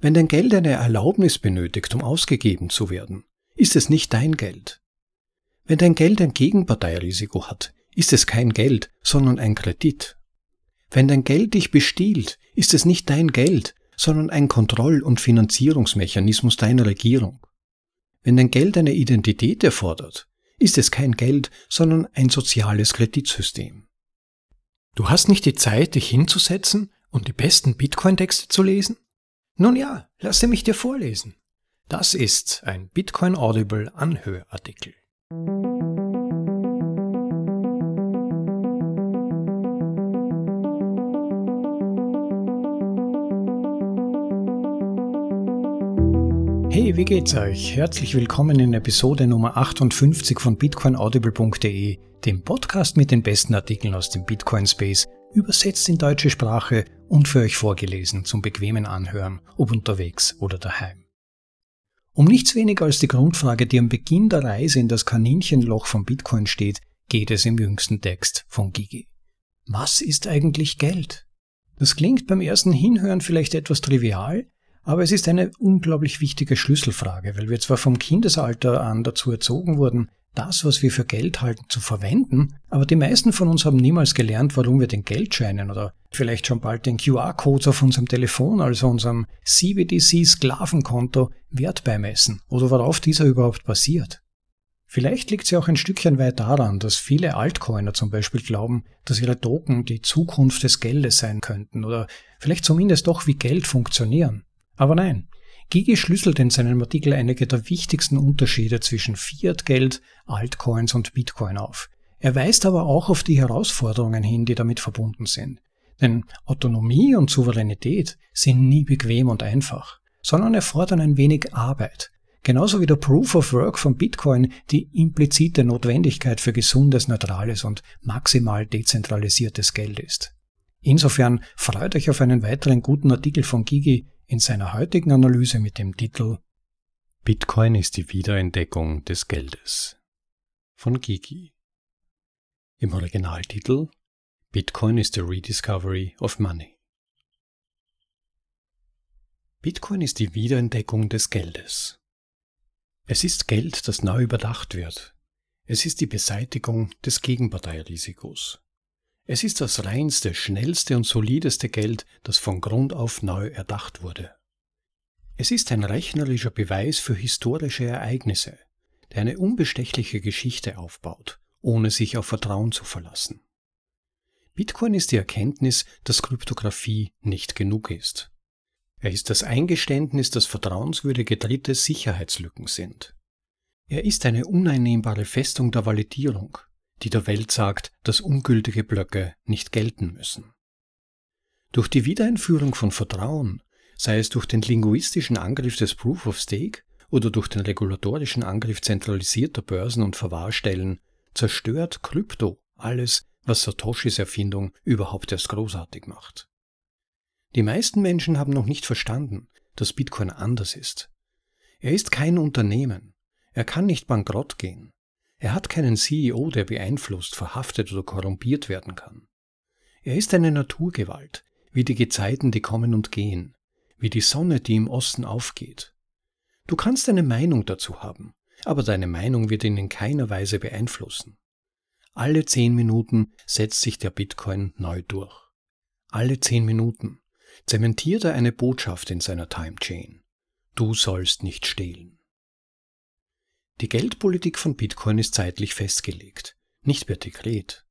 Wenn dein Geld eine Erlaubnis benötigt, um ausgegeben zu werden, ist es nicht dein Geld. Wenn dein Geld ein Gegenparteirisiko hat, ist es kein Geld, sondern ein Kredit. Wenn dein Geld dich bestiehlt, ist es nicht dein Geld, sondern ein Kontroll- und Finanzierungsmechanismus deiner Regierung. Wenn dein Geld eine Identität erfordert, ist es kein Geld, sondern ein soziales Kreditsystem. Du hast nicht die Zeit, dich hinzusetzen und die besten Bitcoin-Texte zu lesen? Nun ja, lasse mich dir vorlesen. Das ist ein Bitcoin Audible Anhörartikel. Hey, wie geht's euch? Herzlich willkommen in Episode Nummer 58 von bitcoinaudible.de, dem Podcast mit den besten Artikeln aus dem Bitcoin Space, übersetzt in deutsche Sprache und für euch vorgelesen zum bequemen Anhören, ob unterwegs oder daheim. Um nichts weniger als die Grundfrage, die am Beginn der Reise in das Kaninchenloch von Bitcoin steht, geht es im jüngsten Text von Gigi. Was ist eigentlich Geld? Das klingt beim ersten Hinhören vielleicht etwas trivial, aber es ist eine unglaublich wichtige Schlüsselfrage, weil wir zwar vom Kindesalter an dazu erzogen wurden, das, was wir für Geld halten, zu verwenden, aber die meisten von uns haben niemals gelernt, warum wir den Geldscheinen oder vielleicht schon bald den QR-Codes auf unserem Telefon, also unserem CBDC-Sklavenkonto, Wert beimessen oder worauf dieser überhaupt basiert. Vielleicht liegt ja auch ein Stückchen weit daran, dass viele Altcoiner zum Beispiel glauben, dass ihre Token die Zukunft des Geldes sein könnten oder vielleicht zumindest doch wie Geld funktionieren. Aber nein, Gigi schlüsselt in seinem Artikel einige der wichtigsten Unterschiede zwischen Fiat-Geld, Altcoins und Bitcoin auf. Er weist aber auch auf die Herausforderungen hin, die damit verbunden sind. Denn Autonomie und Souveränität sind nie bequem und einfach, sondern erfordern ein wenig Arbeit. Genauso wie der Proof of Work von Bitcoin die implizite Notwendigkeit für gesundes, neutrales und maximal dezentralisiertes Geld ist. Insofern freut euch auf einen weiteren guten Artikel von Gigi in seiner heutigen Analyse mit dem Titel Bitcoin ist die Wiederentdeckung des Geldes von Gigi. Im Originaltitel Bitcoin is the Rediscovery of Money. Bitcoin ist die Wiederentdeckung des Geldes. Es ist Geld, das neu überdacht wird. Es ist die Beseitigung des Gegenparteirisikos. Es ist das reinste, schnellste und solideste Geld, das von Grund auf neu erdacht wurde. Es ist ein rechnerischer Beweis für historische Ereignisse, der eine unbestechliche Geschichte aufbaut, ohne sich auf Vertrauen zu verlassen. Bitcoin ist die Erkenntnis, dass Kryptographie nicht genug ist. Er ist das Eingeständnis, dass vertrauenswürdige Dritte Sicherheitslücken sind. Er ist eine uneinnehmbare Festung der Validierung, die der Welt sagt, dass ungültige Blöcke nicht gelten müssen. Durch die Wiedereinführung von Vertrauen, sei es durch den linguistischen Angriff des Proof of Stake oder durch den regulatorischen Angriff zentralisierter Börsen und Verwahrstellen, zerstört Krypto alles, was Satoshis Erfindung überhaupt erst großartig macht. Die meisten Menschen haben noch nicht verstanden, dass Bitcoin anders ist. Er ist kein Unternehmen. Er kann nicht bankrott gehen. Er hat keinen CEO, der beeinflusst, verhaftet oder korrumpiert werden kann. Er ist eine Naturgewalt, wie die Gezeiten, die kommen und gehen, wie die Sonne, die im Osten aufgeht. Du kannst eine Meinung dazu haben, aber deine Meinung wird ihn in keiner Weise beeinflussen. Alle zehn Minuten setzt sich der Bitcoin neu durch. Alle zehn Minuten zementiert er eine Botschaft in seiner Timechain. Du sollst nicht stehlen. Die Geldpolitik von Bitcoin ist zeitlich festgelegt, nicht per Dekret.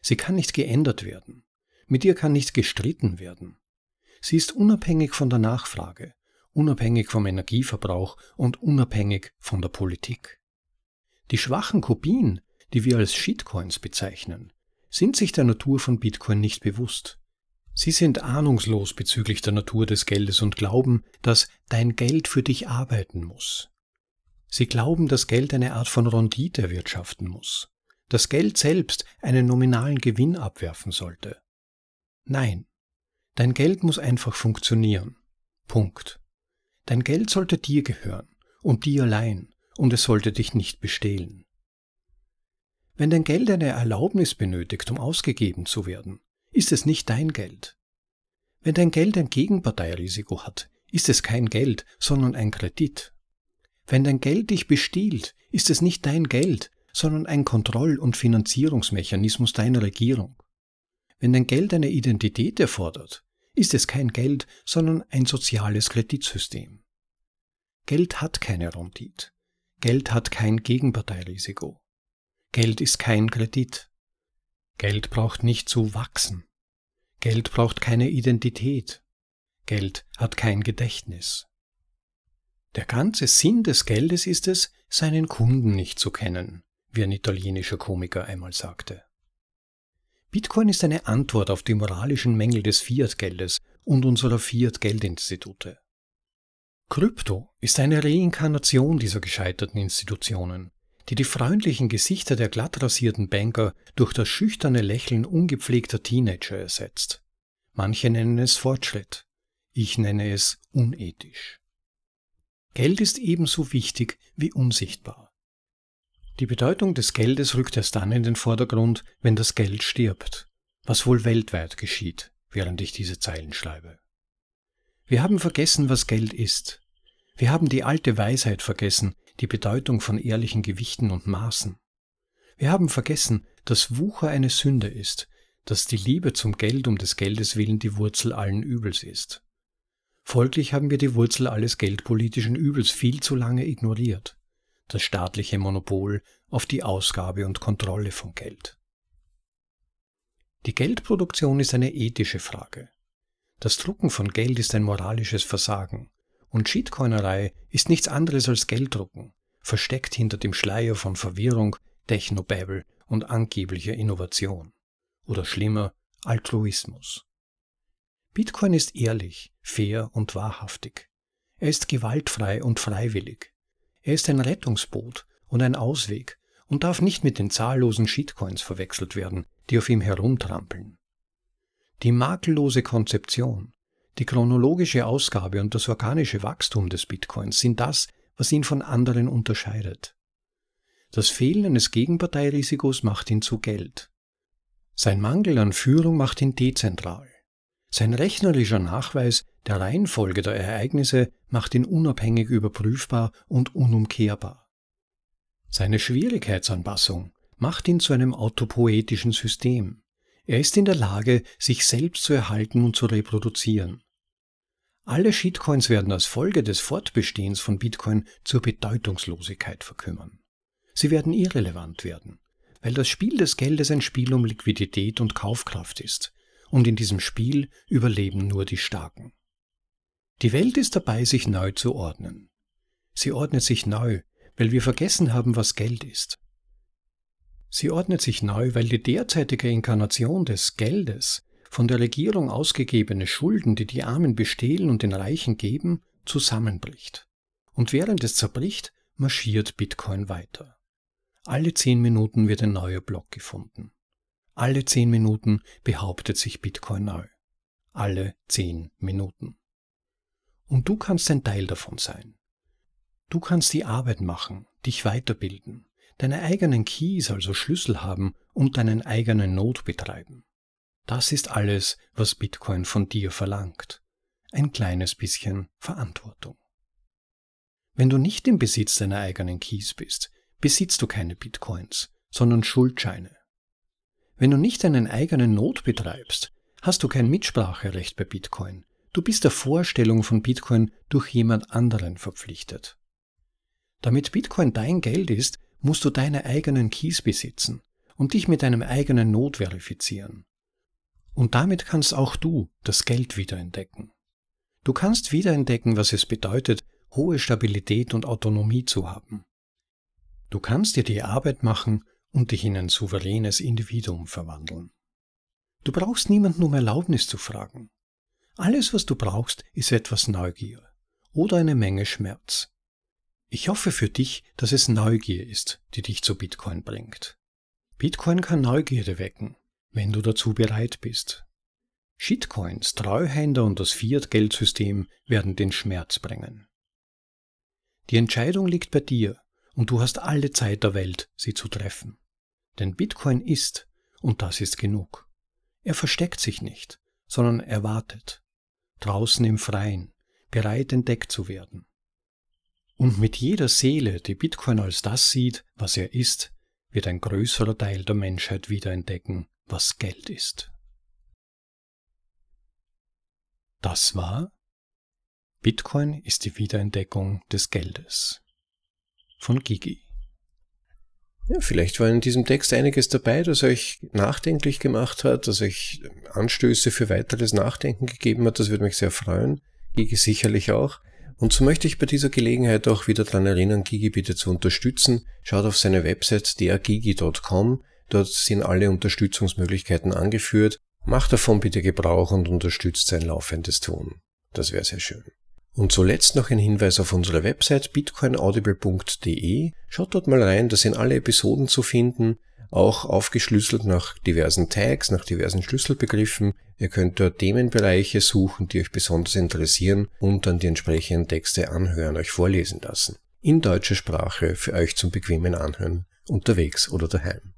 Sie kann nicht geändert werden. Mit ihr kann nicht gestritten werden. Sie ist unabhängig von der Nachfrage, unabhängig vom Energieverbrauch und unabhängig von der Politik. Die schwachen Kopien, die wir als Shitcoins bezeichnen, sind sich der Natur von Bitcoin nicht bewusst. Sie sind ahnungslos bezüglich der Natur des Geldes und glauben, dass dein Geld für dich arbeiten muss. Sie glauben, dass Geld eine Art von Rendite erwirtschaften muss, dass Geld selbst einen nominalen Gewinn abwerfen sollte. Nein, dein Geld muss einfach funktionieren. Punkt. Dein Geld sollte dir gehören und dir allein, und es sollte dich nicht bestehlen. Wenn dein Geld eine Erlaubnis benötigt, um ausgegeben zu werden, ist es nicht dein Geld. Wenn dein Geld ein Gegenparteirisiko hat, ist es kein Geld, sondern ein Kredit. Wenn dein Geld dich bestiehlt, ist es nicht dein Geld, sondern ein Kontroll- und Finanzierungsmechanismus deiner Regierung. Wenn dein Geld eine Identität erfordert, ist es kein Geld, sondern ein soziales Kreditsystem. Geld hat keine Rendite. Geld hat kein Gegenparteirisiko. Geld ist kein Kredit. Geld braucht nicht zu wachsen. Geld braucht keine Identität. Geld hat kein Gedächtnis. Der ganze Sinn des Geldes ist es, seinen Kunden nicht zu kennen, wie ein italienischer Komiker einmal sagte. Bitcoin ist eine Antwort auf die moralischen Mängel des Fiat-Geldes und unserer Fiat-Geldinstitute. Krypto ist eine Reinkarnation dieser gescheiterten Institutionen, die die freundlichen Gesichter der glattrasierten Banker durch das schüchterne Lächeln ungepflegter Teenager ersetzt. Manche nennen es Fortschritt, ich nenne es unethisch. Geld ist ebenso wichtig wie unsichtbar. Die Bedeutung des Geldes rückt erst dann in den Vordergrund, wenn das Geld stirbt, was wohl weltweit geschieht, während ich diese Zeilen schreibe. Wir haben vergessen, was Geld ist. Wir haben die alte Weisheit vergessen, die Bedeutung von ehrlichen Gewichten und Maßen. Wir haben vergessen, dass Wucher eine Sünde ist, dass die Liebe zum Geld um des Geldes willen die Wurzel allen Übels ist. Folglich haben wir die Wurzel alles geldpolitischen Übels viel zu lange ignoriert, das staatliche Monopol auf die Ausgabe und Kontrolle von Geld. Die Geldproduktion ist eine ethische Frage. Das Drucken von Geld ist ein moralisches Versagen, und Shitcoinerei ist nichts anderes als Gelddrucken, versteckt hinter dem Schleier von Verwirrung, Technobabble und angeblicher Innovation. Oder schlimmer, Altruismus. Bitcoin ist ehrlich, fair und wahrhaftig. Er ist gewaltfrei und freiwillig. Er ist ein Rettungsboot und ein Ausweg und darf nicht mit den zahllosen Shitcoins verwechselt werden, die auf ihm herumtrampeln. Die makellose Konzeption, die chronologische Ausgabe und das organische Wachstum des Bitcoins sind das, was ihn von anderen unterscheidet. Das Fehlen eines Gegenparteirisikos macht ihn zu Geld. Sein Mangel an Führung macht ihn dezentral. Sein rechnerischer Nachweis der Reihenfolge der Ereignisse macht ihn unabhängig überprüfbar und unumkehrbar. Seine Schwierigkeitsanpassung macht ihn zu einem autopoetischen System. Er ist in der Lage, sich selbst zu erhalten und zu reproduzieren. Alle Shitcoins werden als Folge des Fortbestehens von Bitcoin zur Bedeutungslosigkeit verkümmern. Sie werden irrelevant werden, weil das Spiel des Geldes ein Spiel um Liquidität und Kaufkraft ist, und in diesem Spiel überleben nur die Starken. Die Welt ist dabei, sich neu zu ordnen. Sie ordnet sich neu, weil wir vergessen haben, was Geld ist. Sie ordnet sich neu, weil die derzeitige Inkarnation des Geldes von der Regierung ausgegebene Schulden, die die Armen bestehlen und den Reichen geben, zusammenbricht. Und während es zerbricht, marschiert Bitcoin weiter. Alle zehn Minuten wird ein neuer Block gefunden. Alle zehn Minuten behauptet sich Bitcoin neu. Alle zehn Minuten. Und du kannst ein Teil davon sein. Du kannst die Arbeit machen, dich weiterbilden, deine eigenen Keys, also Schlüssel haben und deinen eigenen Node betreiben. Das ist alles, was Bitcoin von dir verlangt. Ein kleines bisschen Verantwortung. Wenn du nicht im Besitz deiner eigenen Keys bist, besitzt du keine Bitcoins, sondern Schuldscheine. Wenn du nicht deinen eigenen Not betreibst, hast du kein Mitspracherecht bei Bitcoin. Du bist der Vorstellung von Bitcoin durch jemand anderen verpflichtet. Damit Bitcoin dein Geld ist, musst du deine eigenen Keys besitzen und dich mit deinem eigenen Not verifizieren. Und damit kannst auch du das Geld wiederentdecken. Du kannst wiederentdecken, was es bedeutet, hohe Stabilität und Autonomie zu haben. Du kannst dir die Arbeit machen und dich in ein souveränes Individuum verwandeln. Du brauchst niemanden um Erlaubnis zu fragen. Alles, was du brauchst, ist etwas Neugier oder eine Menge Schmerz. Ich hoffe für dich, dass es Neugier ist, die dich zu Bitcoin bringt. Bitcoin kann Neugierde wecken, wenn du dazu bereit bist. Shitcoins, Treuhänder und das Fiat-Geldsystem werden den Schmerz bringen. Die Entscheidung liegt bei dir und du hast alle Zeit der Welt, sie zu treffen. Denn Bitcoin ist, und das ist genug. Er versteckt sich nicht, sondern er wartet. Draußen im Freien, bereit entdeckt zu werden. Und mit jeder Seele, die Bitcoin als das sieht, was er ist, wird ein größerer Teil der Menschheit wiederentdecken, was Geld ist. Das war Bitcoin ist die Wiederentdeckung des Geldes von Gigi. Ja, vielleicht war in diesem Text einiges dabei, das euch nachdenklich gemacht hat, das euch Anstöße für weiteres Nachdenken gegeben hat. Das würde mich sehr freuen. Gigi sicherlich auch. Und so möchte ich bei dieser Gelegenheit auch wieder daran erinnern, Gigi bitte zu unterstützen. Schaut auf seine Website dergigi.com. Dort sind alle Unterstützungsmöglichkeiten angeführt. Macht davon bitte Gebrauch und unterstützt sein laufendes Tun. Das wäre sehr schön. Und zuletzt noch ein Hinweis auf unsere Website bitcoinaudible.de. Schaut dort mal rein, da sind alle Episoden zu finden, auch aufgeschlüsselt nach diversen Tags, nach diversen Schlüsselbegriffen. Ihr könnt dort Themenbereiche suchen, die euch besonders interessieren und dann die entsprechenden Texte anhören, euch vorlesen lassen. In deutscher Sprache für euch zum bequemen Anhören, unterwegs oder daheim.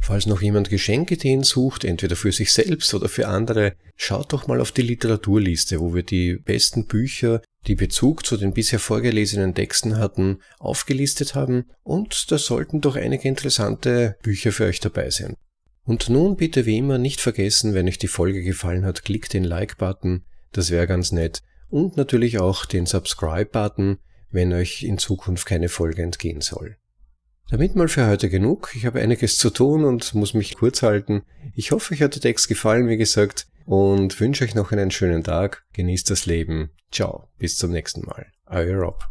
Falls noch jemand Geschenkideen sucht, entweder für sich selbst oder für andere, schaut doch mal auf die Literaturliste, wo wir die besten Bücher, die Bezug zu den bisher vorgelesenen Texten hatten, aufgelistet haben und da sollten doch einige interessante Bücher für euch dabei sein. Und nun bitte wie immer nicht vergessen, wenn euch die Folge gefallen hat, klickt den Like-Button, das wäre ganz nett, und natürlich auch den Subscribe-Button, wenn euch in Zukunft keine Folge entgehen soll. Damit mal für heute genug. Ich habe einiges zu tun und muss mich kurz halten. Ich hoffe, euch hat der Text gefallen, wie gesagt, und wünsche euch noch einen schönen Tag. Genießt das Leben. Ciao. Bis zum nächsten Mal. Euer Rob.